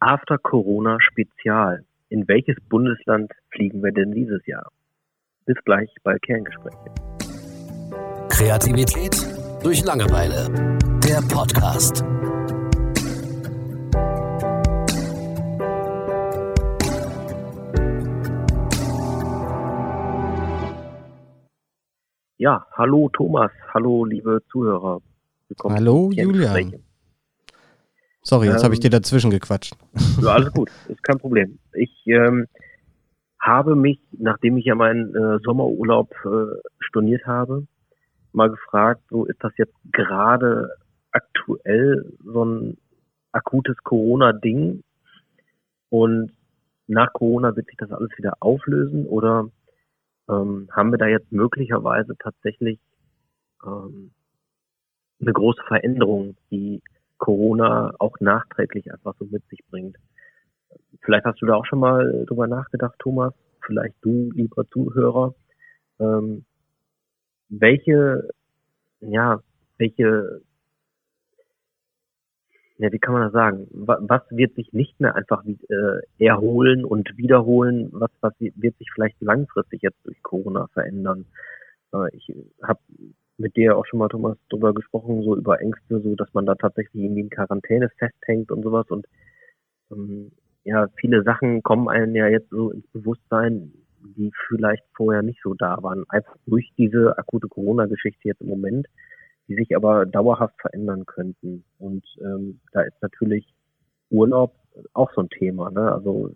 After Corona Spezial. In welches Bundesland fliegen wir denn dieses Jahr? Bis gleich bei Kerngespräche. Kreativität durch Langeweile. Der Podcast. Ja, hallo Thomas, hallo liebe Zuhörer. Willkommen hallo Julian. Sorry, jetzt ähm, habe ich dir dazwischen gequatscht. Ja, alles gut, ist kein Problem. Ich ähm, habe mich, nachdem ich ja meinen äh, Sommerurlaub äh, storniert habe, mal gefragt, so ist das jetzt gerade aktuell so ein akutes Corona-Ding und nach Corona wird sich das alles wieder auflösen oder ähm, haben wir da jetzt möglicherweise tatsächlich ähm, eine große Veränderung, die Corona auch nachträglich einfach so mit sich bringt. Vielleicht hast du da auch schon mal drüber nachgedacht, Thomas, vielleicht du, lieber Zuhörer, ähm, welche, ja, welche, ja, wie kann man das sagen? Was wird sich nicht mehr einfach äh, erholen und wiederholen? Was, was wird sich vielleicht langfristig jetzt durch Corona verändern? Äh, ich habe mit dir auch schon mal, Thomas, drüber gesprochen, so über Ängste, so dass man da tatsächlich irgendwie in Quarantäne festhängt und sowas. Und ähm, ja, viele Sachen kommen einem ja jetzt so ins Bewusstsein, die vielleicht vorher nicht so da waren. Einfach durch diese akute Corona-Geschichte jetzt im Moment, die sich aber dauerhaft verändern könnten. Und ähm, da ist natürlich Urlaub auch so ein Thema. Ne? Also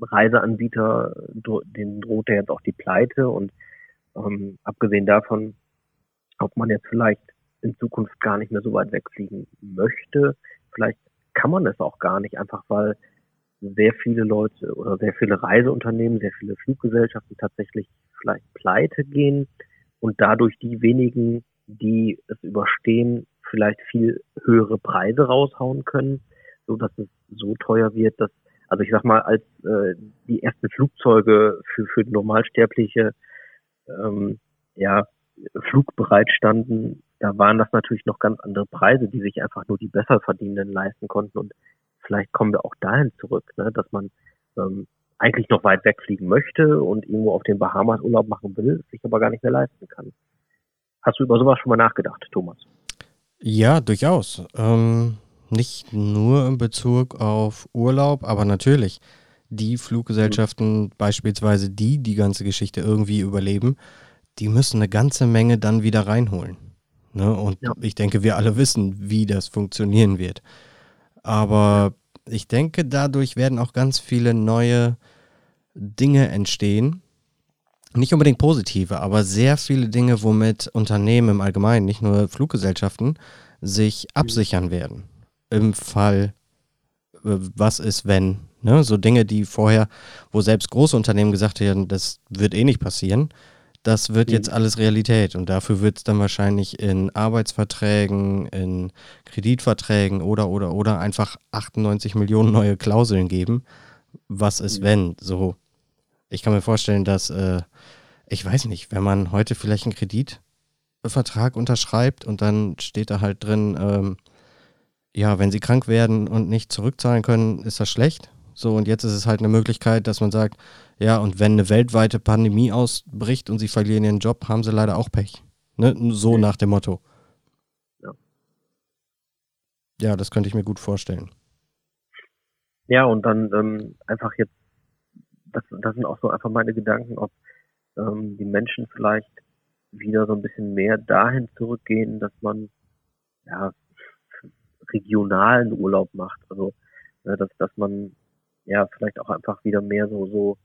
Reiseanbieter, denen droht ja jetzt auch die Pleite und ähm, abgesehen davon ob man jetzt vielleicht in Zukunft gar nicht mehr so weit wegfliegen möchte. Vielleicht kann man es auch gar nicht, einfach weil sehr viele Leute oder sehr viele Reiseunternehmen, sehr viele Fluggesellschaften tatsächlich vielleicht pleite gehen und dadurch die wenigen, die es überstehen, vielleicht viel höhere Preise raushauen können, so dass es so teuer wird, dass also ich sag mal, als äh, die ersten Flugzeuge für für Normalsterbliche ähm, ja flugbereit standen, da waren das natürlich noch ganz andere Preise, die sich einfach nur die Besserverdienenden leisten konnten. Und vielleicht kommen wir auch dahin zurück, ne, dass man ähm, eigentlich noch weit wegfliegen möchte und irgendwo auf den Bahamas Urlaub machen will, sich aber gar nicht mehr leisten kann. Hast du über sowas schon mal nachgedacht, Thomas? Ja, durchaus. Ähm, nicht nur in Bezug auf Urlaub, aber natürlich die Fluggesellschaften, mhm. beispielsweise die die ganze Geschichte irgendwie überleben, die müssen eine ganze Menge dann wieder reinholen. Ne? Und ja. ich denke, wir alle wissen, wie das funktionieren wird. Aber ich denke, dadurch werden auch ganz viele neue Dinge entstehen. Nicht unbedingt positive, aber sehr viele Dinge, womit Unternehmen im Allgemeinen, nicht nur Fluggesellschaften, sich mhm. absichern werden. Im Fall, äh, was ist, wenn. Ne? So Dinge, die vorher, wo selbst große Unternehmen gesagt haben, das wird eh nicht passieren, das wird mhm. jetzt alles Realität und dafür wird es dann wahrscheinlich in Arbeitsverträgen, in Kreditverträgen oder oder oder einfach 98 Millionen neue Klauseln geben. Was ist, mhm. wenn? So, ich kann mir vorstellen, dass, äh, ich weiß nicht, wenn man heute vielleicht einen Kreditvertrag unterschreibt und dann steht da halt drin, ähm, ja, wenn sie krank werden und nicht zurückzahlen können, ist das schlecht. So, und jetzt ist es halt eine Möglichkeit, dass man sagt, ja, und wenn eine weltweite Pandemie ausbricht und sie verlieren ihren Job, haben sie leider auch Pech. Ne? So nach dem Motto. Ja. Ja, das könnte ich mir gut vorstellen. Ja, und dann ähm, einfach jetzt, das, das sind auch so einfach meine Gedanken, ob ähm, die Menschen vielleicht wieder so ein bisschen mehr dahin zurückgehen, dass man ja regionalen Urlaub macht. Also ja, dass, dass man ja vielleicht auch einfach wieder mehr so so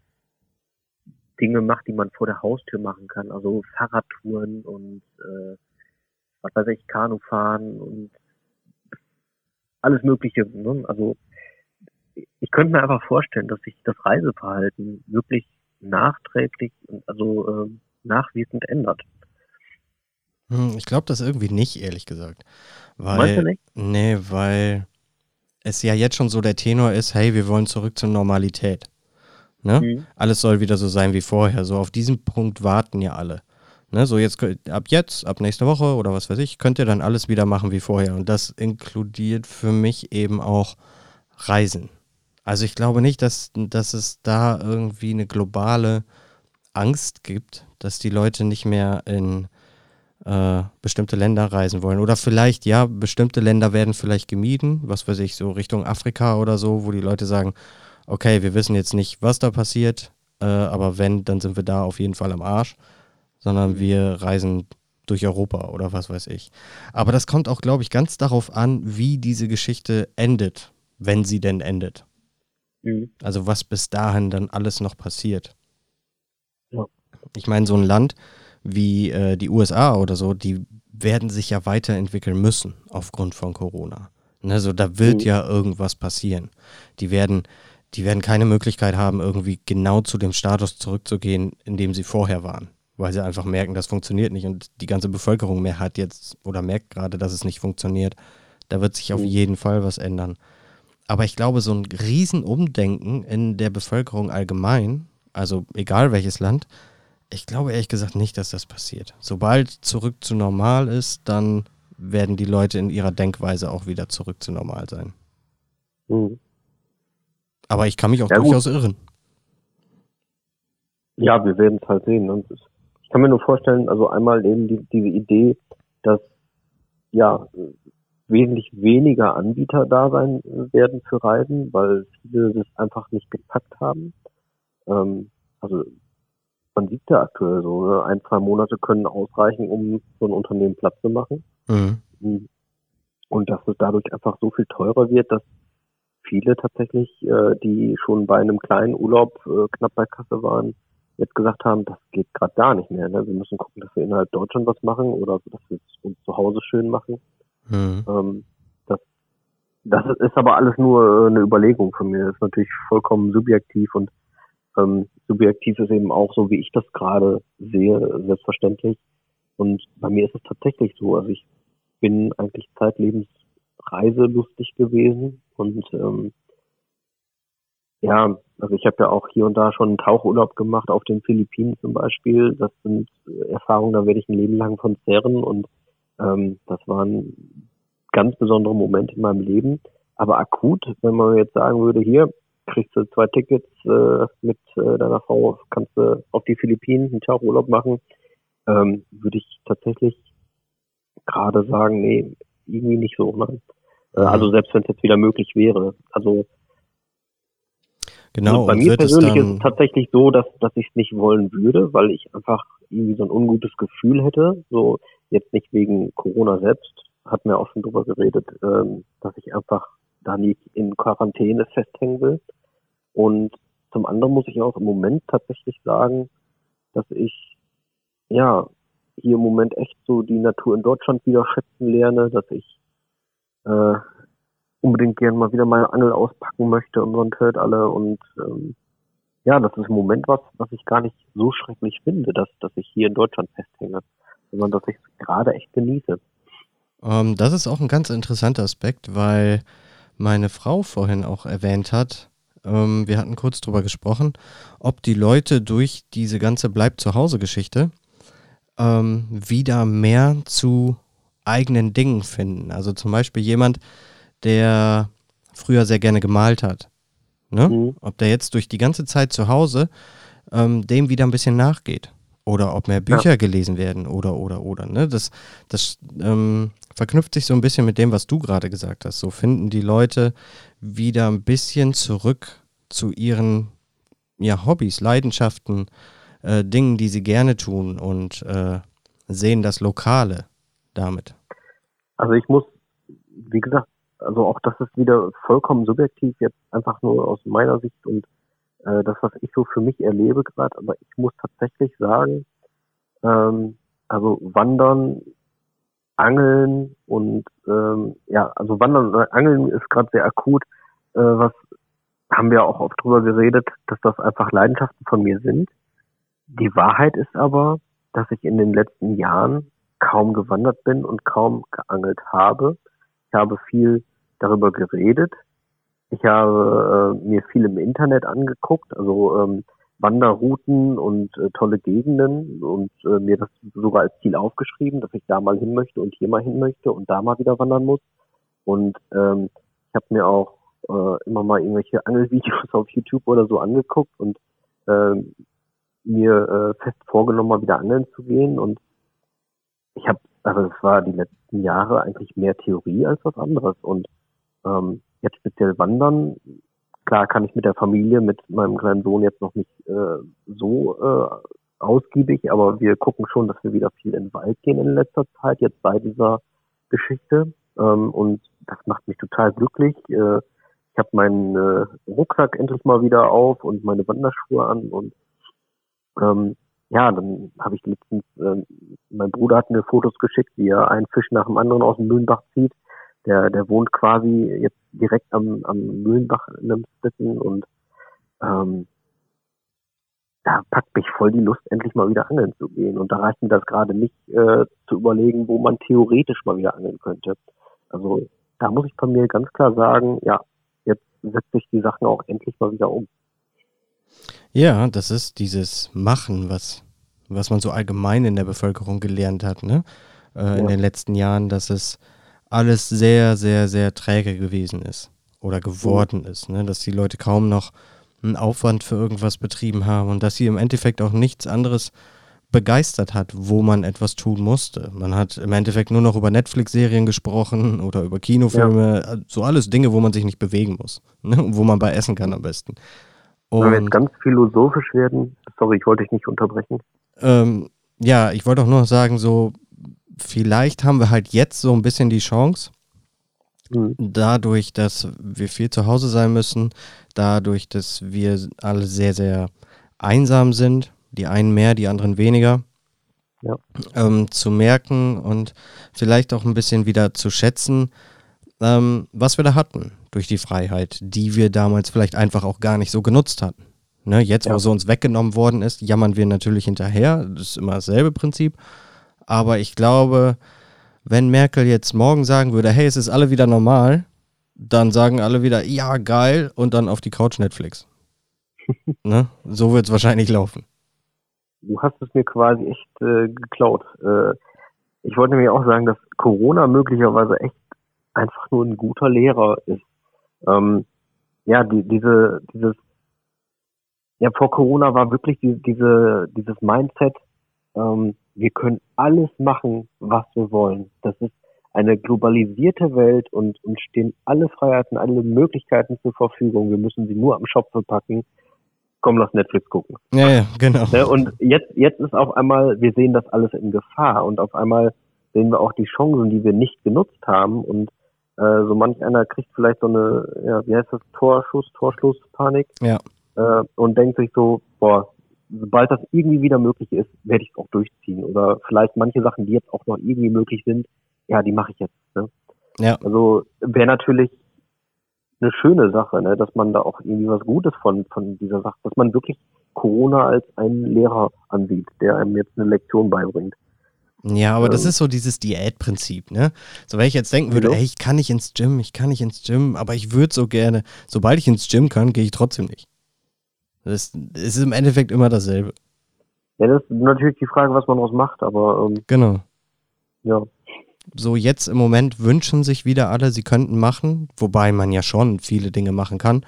Dinge macht, die man vor der Haustür machen kann. Also Fahrradtouren und äh, was weiß ich, Kanufahren und alles Mögliche. Ne? Also ich könnte mir einfach vorstellen, dass sich das Reiseverhalten wirklich nachträglich, also äh, nachwirkend ändert. Hm, ich glaube das irgendwie nicht, ehrlich gesagt. Weil, Meinst du nicht? Nee, weil es ja jetzt schon so der Tenor ist, hey, wir wollen zurück zur Normalität. Ne? Mhm. Alles soll wieder so sein wie vorher. So auf diesen Punkt warten ja alle. Ne? So jetzt ab jetzt, ab nächster Woche oder was weiß ich, könnt ihr dann alles wieder machen wie vorher. Und das inkludiert für mich eben auch Reisen. Also ich glaube nicht, dass, dass es da irgendwie eine globale Angst gibt, dass die Leute nicht mehr in äh, bestimmte Länder reisen wollen. Oder vielleicht, ja, bestimmte Länder werden vielleicht gemieden, was weiß ich, so Richtung Afrika oder so, wo die Leute sagen, okay, wir wissen jetzt nicht, was da passiert, äh, aber wenn, dann sind wir da auf jeden Fall am Arsch, sondern mhm. wir reisen durch Europa oder was weiß ich. Aber das kommt auch, glaube ich, ganz darauf an, wie diese Geschichte endet, wenn sie denn endet. Mhm. Also was bis dahin dann alles noch passiert. Ja. Ich meine, so ein Land wie äh, die USA oder so, die werden sich ja weiterentwickeln müssen aufgrund von Corona. Ne, so, da wird mhm. ja irgendwas passieren. Die werden, die werden keine Möglichkeit haben, irgendwie genau zu dem Status zurückzugehen, in dem sie vorher waren weil sie einfach merken, das funktioniert nicht und die ganze Bevölkerung mehr hat jetzt oder merkt gerade, dass es nicht funktioniert. Da wird sich auf mhm. jeden Fall was ändern. Aber ich glaube, so ein Riesenumdenken in der Bevölkerung allgemein, also egal welches Land, ich glaube ehrlich gesagt nicht, dass das passiert. Sobald zurück zu normal ist, dann werden die Leute in ihrer Denkweise auch wieder zurück zu normal sein. Mhm. Aber ich kann mich auch ja, durchaus gut. irren. Ja, wir werden es halt sehen. Ne? Ich kann mir nur vorstellen, also einmal eben die, diese Idee, dass ja wesentlich weniger Anbieter da sein werden für Reisen, weil viele das einfach nicht gepackt haben. Ähm, also man sieht ja aktuell so, ne? ein, zwei Monate können ausreichen, um so ein Unternehmen Platz zu machen. Mhm. mhm. Und dass es dadurch einfach so viel teurer wird, dass viele tatsächlich, äh, die schon bei einem kleinen Urlaub äh, knapp bei Kasse waren, jetzt gesagt haben, das geht gerade gar nicht mehr. Ne? Wir müssen gucken, dass wir innerhalb Deutschland was machen oder dass wir es uns zu Hause schön machen. Mhm. Ähm, das, das ist aber alles nur äh, eine Überlegung von mir. Das ist natürlich vollkommen subjektiv und ähm, subjektiv ist eben auch so, wie ich das gerade sehe, selbstverständlich. Und bei mir ist es tatsächlich so. Also ich bin eigentlich zeitlebens reiselustig gewesen und ähm, ja, also ich habe ja auch hier und da schon einen Tauchurlaub gemacht, auf den Philippinen zum Beispiel. Das sind Erfahrungen, da werde ich ein Leben lang von zerren und ähm, das waren ganz besondere Momente in meinem Leben. Aber akut, wenn man jetzt sagen würde, hier kriegst du zwei Tickets äh, mit äh, deiner Frau, kannst du auf die Philippinen einen Tauchurlaub machen, ähm, würde ich tatsächlich gerade sagen, nee, irgendwie nicht so. Ne? Äh, also selbst wenn es jetzt wieder möglich wäre. Also Genau. Und bei mir persönlich ist es tatsächlich so, dass, dass ich es nicht wollen würde, weil ich einfach irgendwie so ein ungutes Gefühl hätte. So jetzt nicht wegen Corona selbst, hat mir auch schon drüber geredet, ähm, dass ich einfach da nicht in Quarantäne festhängen will. Und zum anderen muss ich auch im Moment tatsächlich sagen, dass ich ja hier im Moment echt so die Natur in Deutschland wieder schätzen lerne, dass ich äh, unbedingt gerne mal wieder meine Angel auspacken möchte und man hört alle und ähm, ja, das ist im Moment was, was ich gar nicht so schrecklich finde, dass, dass ich hier in Deutschland festhänge, sondern dass ich es gerade echt genieße. Ähm, das ist auch ein ganz interessanter Aspekt, weil meine Frau vorhin auch erwähnt hat, ähm, wir hatten kurz drüber gesprochen, ob die Leute durch diese ganze Bleib zu Hause Geschichte ähm, wieder mehr zu eigenen Dingen finden. Also zum Beispiel jemand, der früher sehr gerne gemalt hat. Ne? Mhm. Ob der jetzt durch die ganze Zeit zu Hause ähm, dem wieder ein bisschen nachgeht. Oder ob mehr Bücher ja. gelesen werden oder, oder, oder. Ne? Das, das ähm, verknüpft sich so ein bisschen mit dem, was du gerade gesagt hast. So finden die Leute wieder ein bisschen zurück zu ihren ja, Hobbys, Leidenschaften, äh, Dingen, die sie gerne tun und äh, sehen das Lokale damit. Also ich muss, wie gesagt, also auch das ist wieder vollkommen subjektiv, jetzt einfach nur aus meiner Sicht und äh, das, was ich so für mich erlebe gerade, aber ich muss tatsächlich sagen, ähm, also Wandern, Angeln und ähm, ja, also Wandern oder Angeln ist gerade sehr akut, äh, was haben wir auch oft drüber geredet, dass das einfach Leidenschaften von mir sind. Die Wahrheit ist aber, dass ich in den letzten Jahren kaum gewandert bin und kaum geangelt habe. Ich habe viel darüber geredet. Ich habe äh, mir viel im Internet angeguckt, also ähm, Wanderrouten und äh, tolle Gegenden und äh, mir das sogar als Ziel aufgeschrieben, dass ich da mal hin möchte und hier mal hin möchte und da mal wieder wandern muss. Und ähm, ich habe mir auch äh, immer mal irgendwelche Angelvideos auf YouTube oder so angeguckt und äh, mir äh, fest vorgenommen, mal wieder angeln zu gehen. Und ich habe, also es war die letzten Jahre eigentlich mehr Theorie als was anderes. Und ähm, jetzt speziell wandern, klar kann ich mit der Familie, mit meinem kleinen Sohn jetzt noch nicht äh, so äh, ausgiebig, aber wir gucken schon, dass wir wieder viel in den Wald gehen in letzter Zeit, jetzt bei dieser Geschichte. Ähm, und das macht mich total glücklich. Äh, ich habe meinen äh, Rucksack endlich mal wieder auf und meine Wanderschuhe an und ähm, ja, dann habe ich letztens, äh, mein Bruder hat mir Fotos geschickt, wie er einen Fisch nach dem anderen aus dem Mühlenbach zieht. Der, der wohnt quasi jetzt direkt am, am Mühlenbach in einem Sitten und ähm, da packt mich voll die Lust, endlich mal wieder angeln zu gehen. Und da reicht mir das gerade nicht äh, zu überlegen, wo man theoretisch mal wieder angeln könnte. Also da muss ich von mir ganz klar sagen, ja, jetzt setze ich die Sachen auch endlich mal wieder um. Ja, das ist dieses Machen, was, was man so allgemein in der Bevölkerung gelernt hat, ne? Äh, ja. In den letzten Jahren, dass es alles sehr, sehr, sehr träge gewesen ist oder geworden mhm. ist, ne? Dass die Leute kaum noch einen Aufwand für irgendwas betrieben haben und dass sie im Endeffekt auch nichts anderes begeistert hat, wo man etwas tun musste. Man hat im Endeffekt nur noch über Netflix-Serien gesprochen oder über Kinofilme, ja. so alles Dinge, wo man sich nicht bewegen muss, ne? wo man bei essen kann am besten. Und, Wenn wir jetzt ganz philosophisch werden, sorry, ich wollte dich nicht unterbrechen. Ähm, ja, ich wollte auch nur sagen, so vielleicht haben wir halt jetzt so ein bisschen die Chance, mhm. dadurch, dass wir viel zu Hause sein müssen, dadurch, dass wir alle sehr, sehr einsam sind, die einen mehr, die anderen weniger, ja. ähm, zu merken und vielleicht auch ein bisschen wieder zu schätzen, ähm, was wir da hatten durch die Freiheit, die wir damals vielleicht einfach auch gar nicht so genutzt hatten. Ne, jetzt, ja. wo sie uns weggenommen worden ist, jammern wir natürlich hinterher. Das ist immer dasselbe Prinzip. Aber ich glaube, wenn Merkel jetzt morgen sagen würde, hey, es ist alle wieder normal, dann sagen alle wieder, ja, geil, und dann auf die Couch Netflix. ne? So wird es wahrscheinlich laufen. Du hast es mir quasi echt äh, geklaut. Äh, ich wollte nämlich auch sagen, dass Corona möglicherweise echt einfach nur ein guter Lehrer ist. Ähm, ja, die, diese, dieses, ja, vor Corona war wirklich die, diese, dieses Mindset, ähm, wir können alles machen, was wir wollen. Das ist eine globalisierte Welt und uns stehen alle Freiheiten, alle Möglichkeiten zur Verfügung. Wir müssen sie nur am Shop verpacken. Komm, lass Netflix gucken. Ja, ja, genau. Ne, und jetzt, jetzt ist auf einmal, wir sehen das alles in Gefahr und auf einmal sehen wir auch die Chancen, die wir nicht genutzt haben und äh, so manch einer kriegt vielleicht so eine, ja, wie heißt das, Torschuss, Torschlusspanik. Ja. Äh, und denkt sich so, boah, sobald das irgendwie wieder möglich ist, werde ich es auch durchziehen. Oder vielleicht manche Sachen, die jetzt auch noch irgendwie möglich sind, ja, die mache ich jetzt. Ne? Ja. Also wäre natürlich eine schöne Sache, ne, dass man da auch irgendwie was Gutes von, von dieser Sache, dass man wirklich Corona als einen Lehrer ansieht, der einem jetzt eine Lektion beibringt. Ja, aber ähm, das ist so dieses Diätprinzip, ne? So, wenn ich jetzt denken würde, ey, ich kann nicht ins Gym, ich kann nicht ins Gym, aber ich würde so gerne, sobald ich ins Gym kann, gehe ich trotzdem nicht. Das, das ist im Endeffekt immer dasselbe. Ja, das ist natürlich die Frage, was man daraus macht, aber. Ähm, genau. Ja. So, jetzt im Moment wünschen sich wieder alle, sie könnten machen, wobei man ja schon viele Dinge machen kann.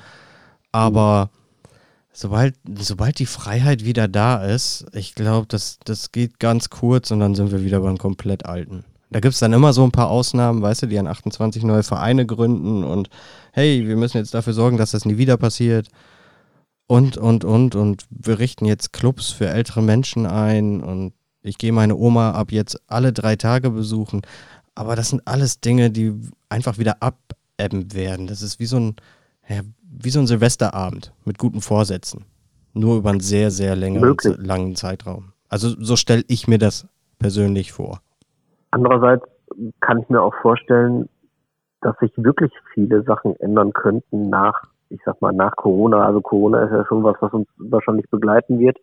Aber mhm. sobald, sobald die Freiheit wieder da ist, ich glaube, das, das geht ganz kurz und dann sind wir wieder beim komplett Alten. Da gibt es dann immer so ein paar Ausnahmen, weißt du, die an 28 neue Vereine gründen und hey, wir müssen jetzt dafür sorgen, dass das nie wieder passiert und, und, und. Und wir richten jetzt Clubs für ältere Menschen ein und ich gehe meine Oma ab jetzt alle drei Tage besuchen. Aber das sind alles Dinge, die einfach wieder abebben werden. Das ist wie so ein, ja, wie so ein Silvesterabend mit guten Vorsätzen. Nur über einen sehr, sehr längeren, langen Zeitraum. Also so stelle ich mir das persönlich vor. Andererseits kann ich mir auch vorstellen, dass sich wirklich viele Sachen ändern könnten nach ich sag mal, nach Corona, also Corona ist ja schon was, was uns wahrscheinlich begleiten wird.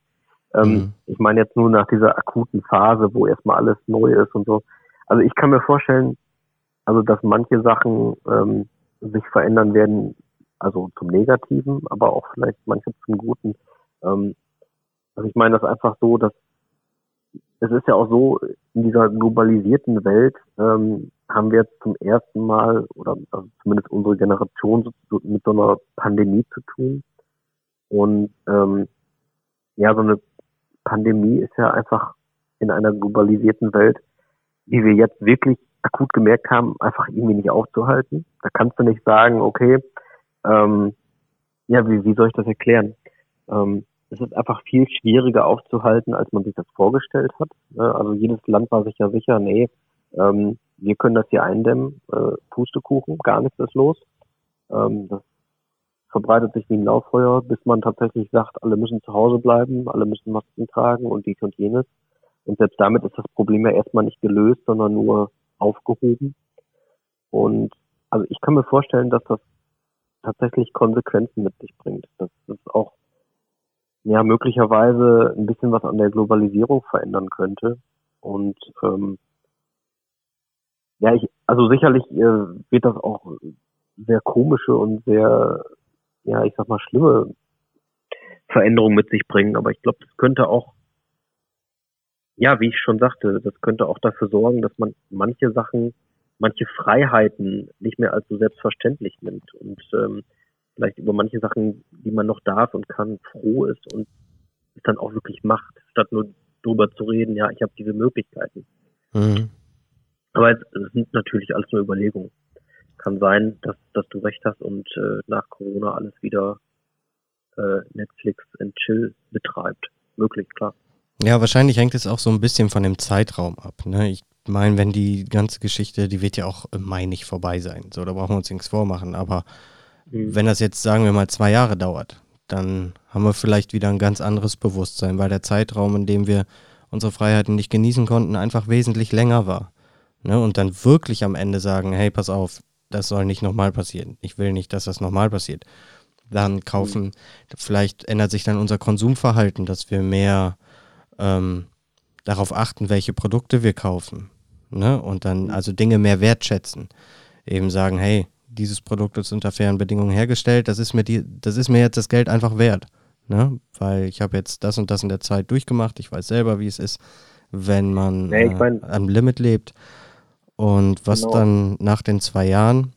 Ähm, mhm. Ich meine jetzt nur nach dieser akuten Phase, wo erstmal alles neu ist und so. Also ich kann mir vorstellen, also dass manche Sachen ähm, sich verändern werden, also zum Negativen, aber auch vielleicht manche zum Guten. Ähm, also ich meine das einfach so, dass es ist ja auch so, in dieser globalisierten Welt ähm, haben wir jetzt zum ersten Mal, oder also zumindest unsere Generation, mit so einer Pandemie zu tun. Und ähm, ja, so eine Pandemie ist ja einfach in einer globalisierten Welt, wie wir jetzt wirklich akut gemerkt haben, einfach irgendwie nicht aufzuhalten. Da kannst du nicht sagen, okay, ähm, ja, wie, wie soll ich das erklären? Ähm, es ist einfach viel schwieriger aufzuhalten, als man sich das vorgestellt hat. Also jedes Land war sich ja sicher, nee, ähm, wir können das hier eindämmen, äh, Pustekuchen, gar nichts ist los. Ähm, das verbreitet sich wie ein Lauffeuer, bis man tatsächlich sagt, alle müssen zu Hause bleiben, alle müssen Masken tragen und dies und jenes. Und selbst damit ist das Problem ja erstmal nicht gelöst, sondern nur aufgehoben. Und also ich kann mir vorstellen, dass das tatsächlich Konsequenzen mit sich bringt. Dass das auch ja möglicherweise ein bisschen was an der Globalisierung verändern könnte. Und ähm, ja, ich, also sicherlich äh, wird das auch sehr komische und sehr, ja, ich sag mal, schlimme Veränderungen mit sich bringen. Aber ich glaube, das könnte auch, ja, wie ich schon sagte, das könnte auch dafür sorgen, dass man manche Sachen, manche Freiheiten nicht mehr als so selbstverständlich nimmt und ähm, vielleicht über manche Sachen, die man noch darf und kann, froh ist und es dann auch wirklich macht, statt nur drüber zu reden, ja, ich habe diese Möglichkeiten. Mhm. Aber es, es, sind natürlich alles nur Überlegungen. Kann sein, dass, dass du recht hast und äh, nach Corona alles wieder äh, Netflix and Chill betreibt. Möglich, klar. Ja, wahrscheinlich hängt es auch so ein bisschen von dem Zeitraum ab. Ne? Ich meine, wenn die ganze Geschichte, die wird ja auch im Mai nicht vorbei sein. So, da brauchen wir uns nichts vormachen. Aber Mhm. Wenn das jetzt, sagen wir mal, zwei Jahre dauert, dann haben wir vielleicht wieder ein ganz anderes Bewusstsein, weil der Zeitraum, in dem wir unsere Freiheiten nicht genießen konnten, einfach wesentlich länger war. Ne? Und dann wirklich am Ende sagen, hey, pass auf, das soll nicht nochmal passieren. Ich will nicht, dass das nochmal passiert. Dann kaufen, mhm. vielleicht ändert sich dann unser Konsumverhalten, dass wir mehr ähm, darauf achten, welche Produkte wir kaufen. Ne? Und dann mhm. also Dinge mehr wertschätzen. Eben sagen, hey, dieses Produkt ist unter fairen Bedingungen hergestellt, das ist mir die, das ist mir jetzt das Geld einfach wert. Ne? Weil ich habe jetzt das und das in der Zeit durchgemacht. Ich weiß selber, wie es ist, wenn man nee, ich mein, äh, am Limit lebt. Und was genau. dann nach den zwei Jahren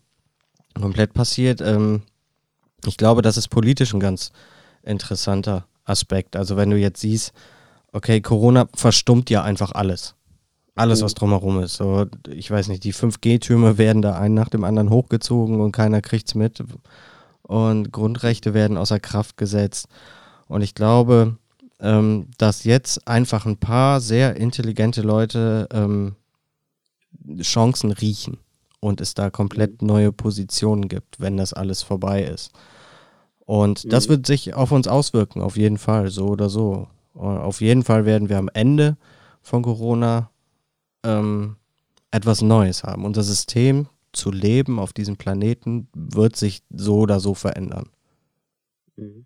komplett passiert, ähm, ich glaube, das ist politisch ein ganz interessanter Aspekt. Also wenn du jetzt siehst, okay, Corona verstummt ja einfach alles. Alles, was drumherum ist. So, ich weiß nicht, die 5G-Türme werden da einen nach dem anderen hochgezogen und keiner kriegt's mit. Und Grundrechte werden außer Kraft gesetzt. Und ich glaube, ähm, dass jetzt einfach ein paar sehr intelligente Leute ähm, Chancen riechen und es da komplett mhm. neue Positionen gibt, wenn das alles vorbei ist. Und das mhm. wird sich auf uns auswirken, auf jeden Fall, so oder so. Und auf jeden Fall werden wir am Ende von Corona ähm, etwas Neues haben. Unser System zu leben auf diesem Planeten wird sich so oder so verändern. Mhm.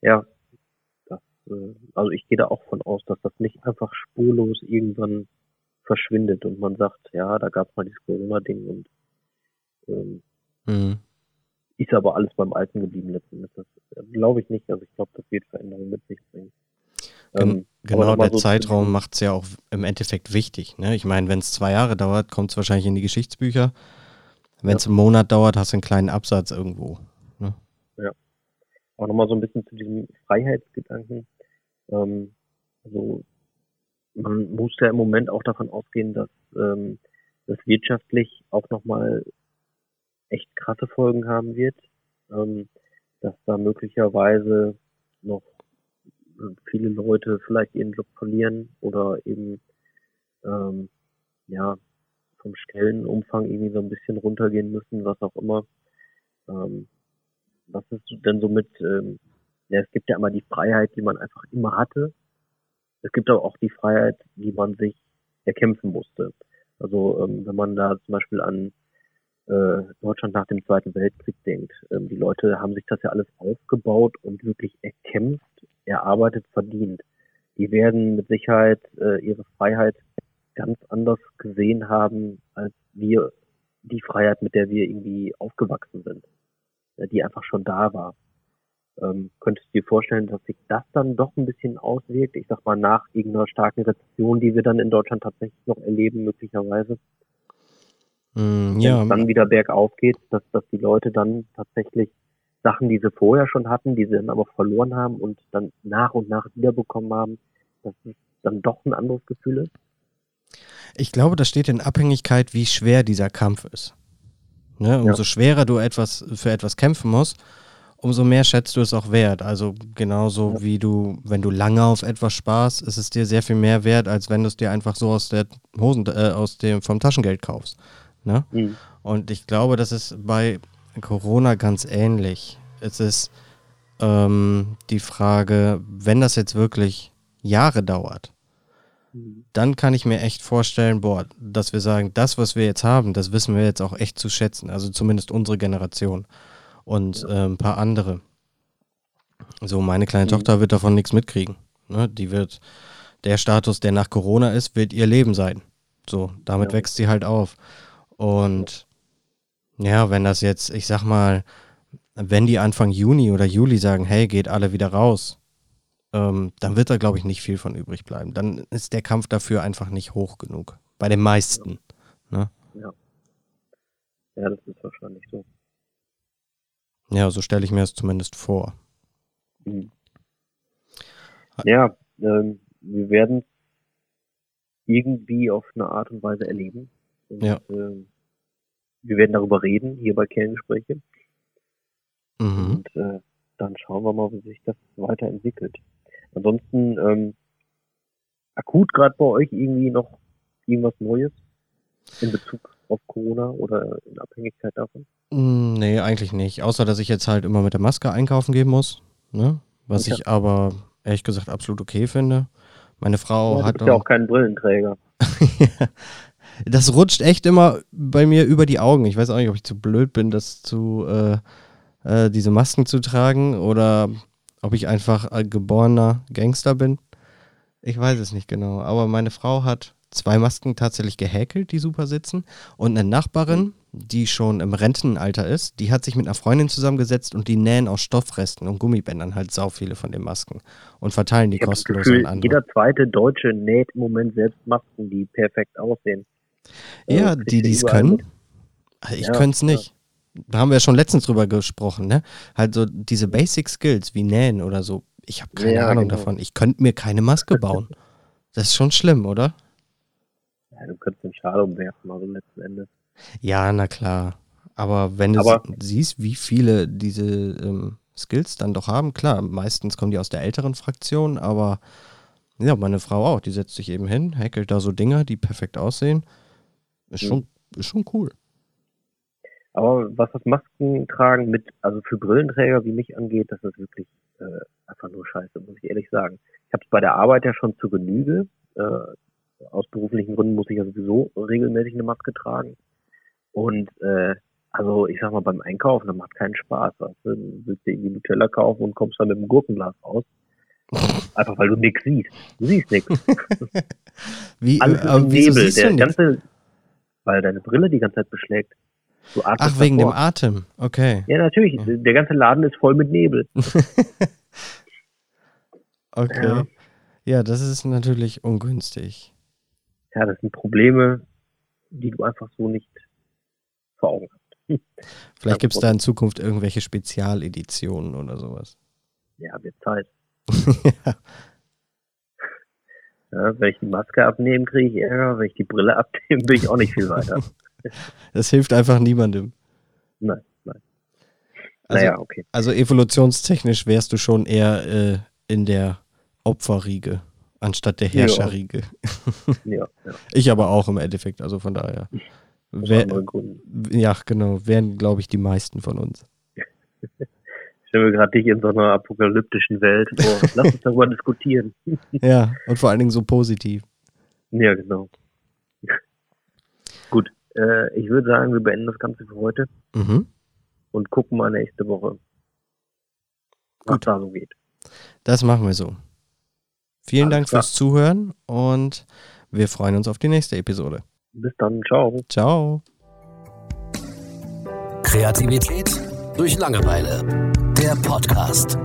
Ja, äh, also ich gehe da auch von aus, dass das nicht einfach spurlos irgendwann verschwindet und man sagt, ja, da gab es mal dieses Corona-Ding und ähm, mhm. ist aber alles beim Alten geblieben letzten Endes. Das äh, glaube ich nicht. Also ich glaube, das wird Veränderungen mit sich bringen. Ähm, genau, der so Zeitraum macht es ja auch im Endeffekt wichtig. Ne? Ich meine, wenn es zwei Jahre dauert, kommt es wahrscheinlich in die Geschichtsbücher. Wenn es ja. einen Monat dauert, hast du einen kleinen Absatz irgendwo. Ne? Ja. Auch nochmal so ein bisschen zu diesem Freiheitsgedanken. Ähm, also man muss ja im Moment auch davon ausgehen, dass ähm, das wirtschaftlich auch nochmal echt krasse Folgen haben wird. Ähm, dass da möglicherweise noch viele Leute vielleicht ihren Job verlieren oder eben ähm, ja vom Stellenumfang irgendwie so ein bisschen runtergehen müssen, was auch immer. Ähm, was ist denn so mit, ähm, ja, es gibt ja immer die Freiheit, die man einfach immer hatte. Es gibt aber auch die Freiheit, die man sich erkämpfen musste. Also ähm, wenn man da zum Beispiel an äh, Deutschland nach dem Zweiten Weltkrieg denkt. Ähm, die Leute haben sich das ja alles aufgebaut und wirklich erkämpft erarbeitet, verdient. Die werden mit Sicherheit äh, ihre Freiheit ganz anders gesehen haben, als wir die Freiheit, mit der wir irgendwie aufgewachsen sind, die einfach schon da war. Ähm, könntest du dir vorstellen, dass sich das dann doch ein bisschen auswirkt? Ich sag mal, nach irgendeiner starken Rezession, die wir dann in Deutschland tatsächlich noch erleben, möglicherweise. Mm, Wenn ja, es dann wieder bergauf geht, dass, dass die Leute dann tatsächlich Sachen, die sie vorher schon hatten, die sie dann aber verloren haben und dann nach und nach wiederbekommen haben, dass es dann doch ein anderes Gefühl ist? ich glaube, das steht in Abhängigkeit, wie schwer dieser Kampf ist. Ne? Umso schwerer du etwas für etwas kämpfen musst, umso mehr schätzt du es auch wert. Also genauso Ja. wie du, wenn du lange auf etwas sparst, ist es dir sehr viel mehr wert, als wenn du es dir einfach so aus der Hosen, äh, aus dem vom Taschengeld kaufst. Ne? Mhm. Und ich glaube, das ist bei Corona ganz ähnlich. Es ist ähm, die Frage, wenn das jetzt wirklich Jahre dauert. Dann kann ich mir echt vorstellen, boah, dass wir sagen, das, was wir jetzt haben, das wissen wir jetzt auch echt zu schätzen. Also zumindest unsere Generation und äh, ein paar andere. So, meine kleine Mhm. Tochter wird davon nichts mitkriegen. Ne? Die wird, der Status, der nach Corona ist, wird ihr Leben sein. So, damit Ja. wächst sie halt auf. Und ja, wenn das jetzt, ich sag mal, wenn die Anfang Juni oder Juli sagen, hey, geht alle wieder raus, ähm, dann wird da, glaube ich, nicht viel von übrig bleiben. Dann ist der Kampf dafür einfach nicht hoch genug. Bei den meisten. Ne? Ja, das ist wahrscheinlich so. Ja, so stelle ich mir es zumindest vor. Mhm. Ja, ähm, wir werden irgendwie auf eine Art und Weise erleben. Und, Ja. ähm, wir werden darüber reden, hier bei Kerngespräche. Mhm. Und äh, dann schauen wir mal, wie sich das weiterentwickelt. Ansonsten ähm, akut gerade bei euch irgendwie noch irgendwas Neues in Bezug auf Corona oder in Abhängigkeit davon? Mm, Nee, eigentlich nicht. Außer, dass ich jetzt halt immer mit der Maske einkaufen gehen muss. Ne? Was Ja. ich aber ehrlich gesagt absolut okay finde. Meine Frau ja, du hat bist ja auch- auch kein Brillenträger. das rutscht echt immer bei mir über die Augen. Ich weiß auch nicht, ob ich zu blöd bin, das zu, äh, äh, diese Masken zu tragen oder ob ich einfach ein geborener Gangster bin. Ich weiß es nicht genau. Aber meine Frau hat zwei Masken tatsächlich gehäkelt, die super sitzen. Und eine Nachbarin, die schon im Rentenalter ist, die hat sich mit einer Freundin zusammengesetzt und die nähen aus Stoffresten und Gummibändern halt sau viele von den Masken und verteilen die Ich kostenlos Gefühl, an andere. jeder zweite Deutsche näht im Moment selbst Masken, die perfekt aussehen. Ja, Äh, die, die es können. mit. Ich Ja, könnte es nicht. Da haben wir ja schon letztens drüber gesprochen, ne? Halt so diese Basic Skills wie Nähen oder so. Ich habe keine Ja, Ahnung genau. davon. Ich könnte mir keine Maske bauen. Das ist schon schlimm, oder? Ja, du könntest den Schal umwerfen, also letzten Endes. Ja, na klar. Aber wenn du Aber- siehst, wie viele diese ähm, Skills dann doch haben, klar, meistens kommen die aus der älteren Fraktion, aber ja, meine Frau auch, die setzt sich eben hin, häkelt da so Dinger, die perfekt aussehen. Ist Mhm. schon, ist schon cool. Aber was das Maskentragen mit, also für Brillenträger wie mich angeht, das ist wirklich äh, einfach nur scheiße, muss ich ehrlich sagen. Ich habe es bei der Arbeit ja schon zu Genüge. Äh, aus beruflichen Gründen muss ich ja sowieso regelmäßig eine Maske tragen. Und äh, also ich sag mal, beim Einkaufen, das macht keinen Spaß. Weißt du? du willst dir irgendwie Nutella kaufen und kommst dann mit einem Gurkenglas raus. Einfach weil du nichts siehst. Du siehst nichts. Wie, Alles äh, aber im wieso Nebel. Der ganze, weil deine Brille die ganze Zeit beschlägt. Du atmest Ach, wegen dem. Atem. Okay. Ja, natürlich. Der ganze Laden ist voll mit Nebel. Okay. Ja. Ja. das ist natürlich ungünstig. Ja, das sind Probleme, die du einfach so nicht vor Augen hast. Vielleicht gibt es da in Zukunft irgendwelche Spezialeditionen oder sowas. Ja, wird Zeit. ja. Ja, wenn ich die Maske abnehme, kriege ich Ärger. Wenn ich die Brille abnehme, bin ich auch nicht viel weiter. Das hilft einfach niemandem. Nein, nein. Also, naja, okay. also evolutionstechnisch wärst du schon eher äh, in der Opferriege anstatt der. Herrscherriege. Ja, ja. Ich aber auch im Endeffekt, also von daher. Wär, ja, genau, wären, glaube ich, die meisten von uns. Ich stelle mir gerade dich in so einer apokalyptischen Welt vor. Lass uns darüber diskutieren. Ja, und vor allen Dingen so positiv. Ja, genau. Gut, äh, ich würde sagen, wir beenden das Ganze für heute Mhm. und gucken mal nächste Woche, was Gut. da so geht. Das machen wir so. Vielen Alles Dank klar. fürs Zuhören und wir freuen uns auf die nächste Episode. Bis dann, ciao. Ciao. Kreativität durch Langeweile. der Podcast.